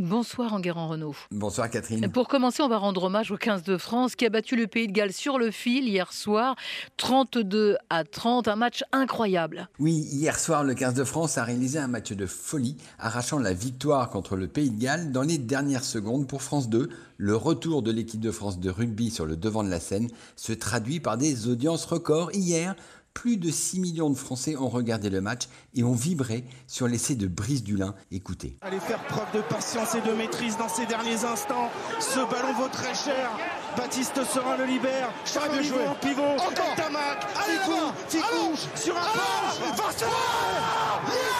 Bonsoir Enguerrand Renault. Bonsoir Catherine. Pour commencer, on va rendre hommage au 15 de France qui a battu le Pays de Galles sur le fil hier soir, 32 à 30, un match incroyable. Oui, hier soir, le 15 de France a réalisé un match de folie, arrachant la victoire contre le Pays de Galles dans les dernières secondes pour France 2. Le retour de l'équipe de France de rugby sur le devant de la scène se traduit par des audiences records. Hier, plus de 6 millions de Français ont regardé le match et ont vibré sur l'essai de Brice Dulin. Écoutez. Allez faire preuve de patience et de maîtrise dans ces derniers instants. Ce ballon vaut très cher. Baptiste Serin le libère. Charles de jouer en pivot. Encore. Tamac. Ficou. Ficou. Sur un. Pour Dulin. Mais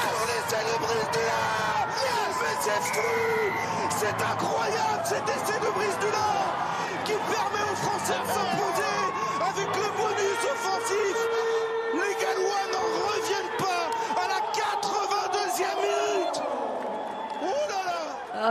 c'est fou. C'est incroyable cet essai de Brice Dulin qui permet aux Français de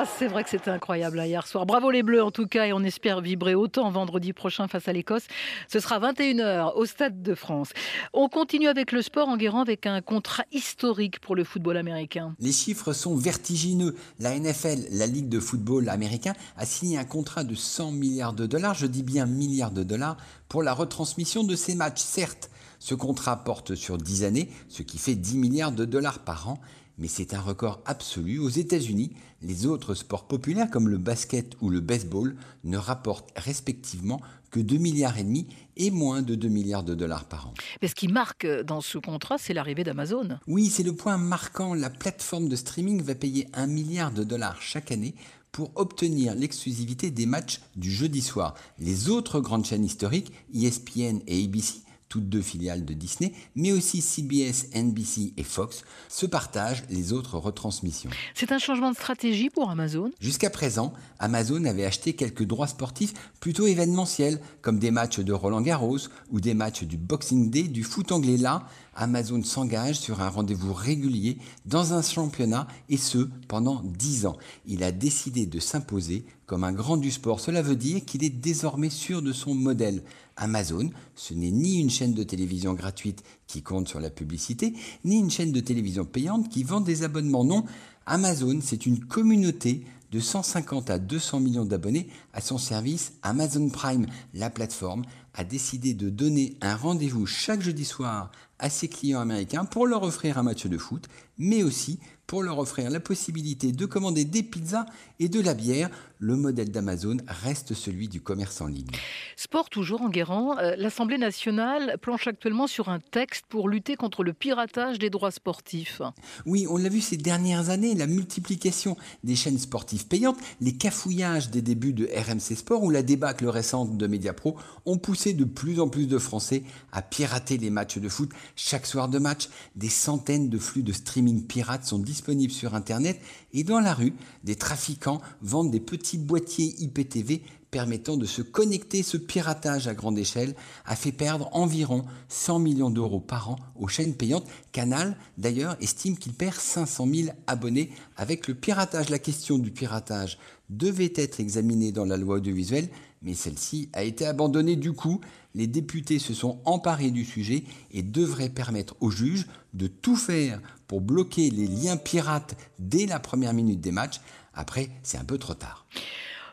C'est vrai que c'était incroyable hein, hier soir. Bravo les Bleus en tout cas et on espère vibrer autant vendredi prochain face à l'Écosse. Ce sera 21h au Stade de France. On continue avec le sport en guérant avec un contrat historique pour le football américain. Les chiffres sont vertigineux. La NFL, la Ligue de football américain, a signé un contrat de 100 milliards de dollars, je dis bien milliards de dollars, pour la retransmission de ces matchs. Certes, ce contrat porte sur 10 années, ce qui fait 10 milliards de dollars par an, mais c'est un record absolu. Aux États-Unis, les autres sports populaires comme le basket ou le baseball ne rapportent respectivement que 2 milliards et demi et moins de 2 milliards de dollars par an. Mais ce qui marque dans ce contrat, c'est l'arrivée d'Amazon. Oui, c'est le point marquant. La plateforme de streaming va payer 1 milliard de dollars chaque année pour obtenir l'exclusivité des matchs du jeudi soir. Les autres grandes chaînes historiques, ESPN et ABC, toutes deux filiales de Disney, mais aussi CBS, NBC et Fox, se partagent les autres retransmissions. C'est un changement de stratégie pour Amazon? Jusqu'à présent, Amazon avait acheté quelques droits sportifs plutôt événementiels, comme des matchs de Roland Garros ou des matchs du Boxing Day, du foot anglais. Là, Amazon s'engage sur un rendez-vous régulier dans un championnat et ce pendant 10 ans. Il a décidé de s'imposer comme un grand du sport. Cela veut dire qu'il est désormais sûr de son modèle. Amazon, ce n'est ni une chaîne de télévision gratuite qui compte sur la publicité, ni une chaîne de télévision payante qui vend des abonnements. Non, Amazon, c'est une communauté de 150 à 200 millions d'abonnés à son service Amazon Prime. La plateforme a décidé de donner un rendez-vous chaque jeudi soir à ses clients américains pour leur offrir un match de foot, mais aussi pour leur offrir la possibilité de commander des pizzas et de la bière. Le modèle d'Amazon reste celui du commerce en ligne. Sport toujours en guérant. Euh, L'Assemblée nationale planche actuellement sur un texte pour lutter contre le piratage des droits sportifs. Oui, on l'a vu ces dernières années, la multiplication des chaînes sportives payantes, les cafouillages des débuts de RMC Sport ou la débâcle récente de Mediapro ont poussé de plus en plus de Français à pirater les matchs de foot. Chaque soir de match, des centaines de flux de streaming pirates sont disponibles sur Internet et dans la rue, des trafiquants vendent des petits boîtiers IPTV permettant de se connecter. Ce piratage à grande échelle a fait perdre environ 100 millions d'euros par an aux chaînes payantes. Canal, d'ailleurs, estime qu'il perd 500 000 abonnés avec le piratage. La question du piratage devait être examinée dans la loi audiovisuelle, mais celle-ci a été abandonnée. Du coup, les députés se sont emparés du sujet et devraient permettre aux juges de tout faire pour bloquer les liens pirates dès la première minute des matchs. Après, c'est un peu trop tard.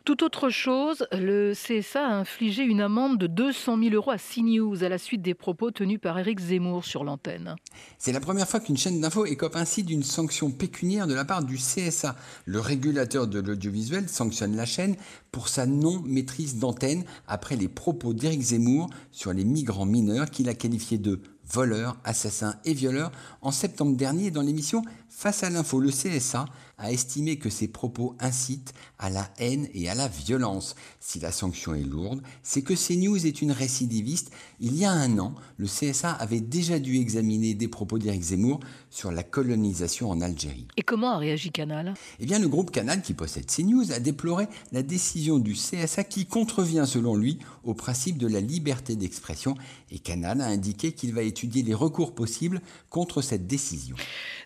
Tout autre chose, le CSA a infligé une amende de 200 000 euros à CNews à la suite des propos tenus par Éric Zemmour sur l'antenne. C'est la première fois qu'une chaîne d'info écope ainsi d'une sanction pécuniaire de la part du CSA. Le régulateur de l'audiovisuel sanctionne la chaîne pour sa non-maîtrise d'antenne après les propos d'Éric Zemmour sur les migrants mineurs qu'il a qualifiés de voleurs, assassins et violeurs en septembre dernier dans l'émission Face à l'info. Le CSA a estimé que ces propos incitent à la haine et à la violence. Si la sanction est lourde, c'est que CNews est une récidiviste. Il y a un an, le CSA avait déjà dû examiner des propos d'Éric Zemmour sur la colonisation en Algérie. Et comment a réagi Canal? Eh bien, le groupe Canal, qui possède CNews, a déploré la décision du CSA qui contrevient, selon lui, au principe de la liberté d'expression. Et Canal a indiqué qu'il va étudier les recours possibles contre cette décision.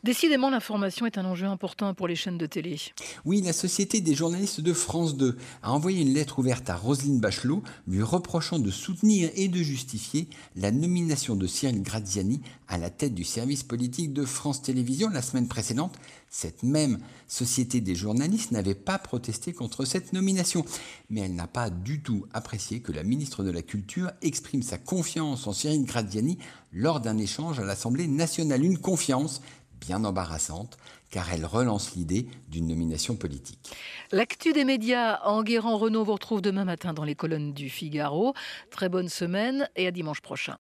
Décidément, l'information est un enjeu important pour les chaînes de télé. Oui, la Société des journalistes de France 2 a envoyé une lettre ouverte à Roselyne Bachelot lui reprochant de soutenir et de justifier la nomination de Cyril Graziani à la tête du service politique de France Télévisions la semaine précédente. Cette même Société des journalistes n'avait pas protesté contre cette nomination, mais elle n'a pas du tout apprécié que la ministre de la Culture exprime sa confiance en Cyril Graziani lors d'un échange à l'Assemblée nationale. Une confiance bien embarrassante, car elle relance l'idée d'une nomination politique. L'actu des médias, Enguerrand Renault vous retrouve demain matin dans les colonnes du Figaro. Très bonne semaine et à dimanche prochain.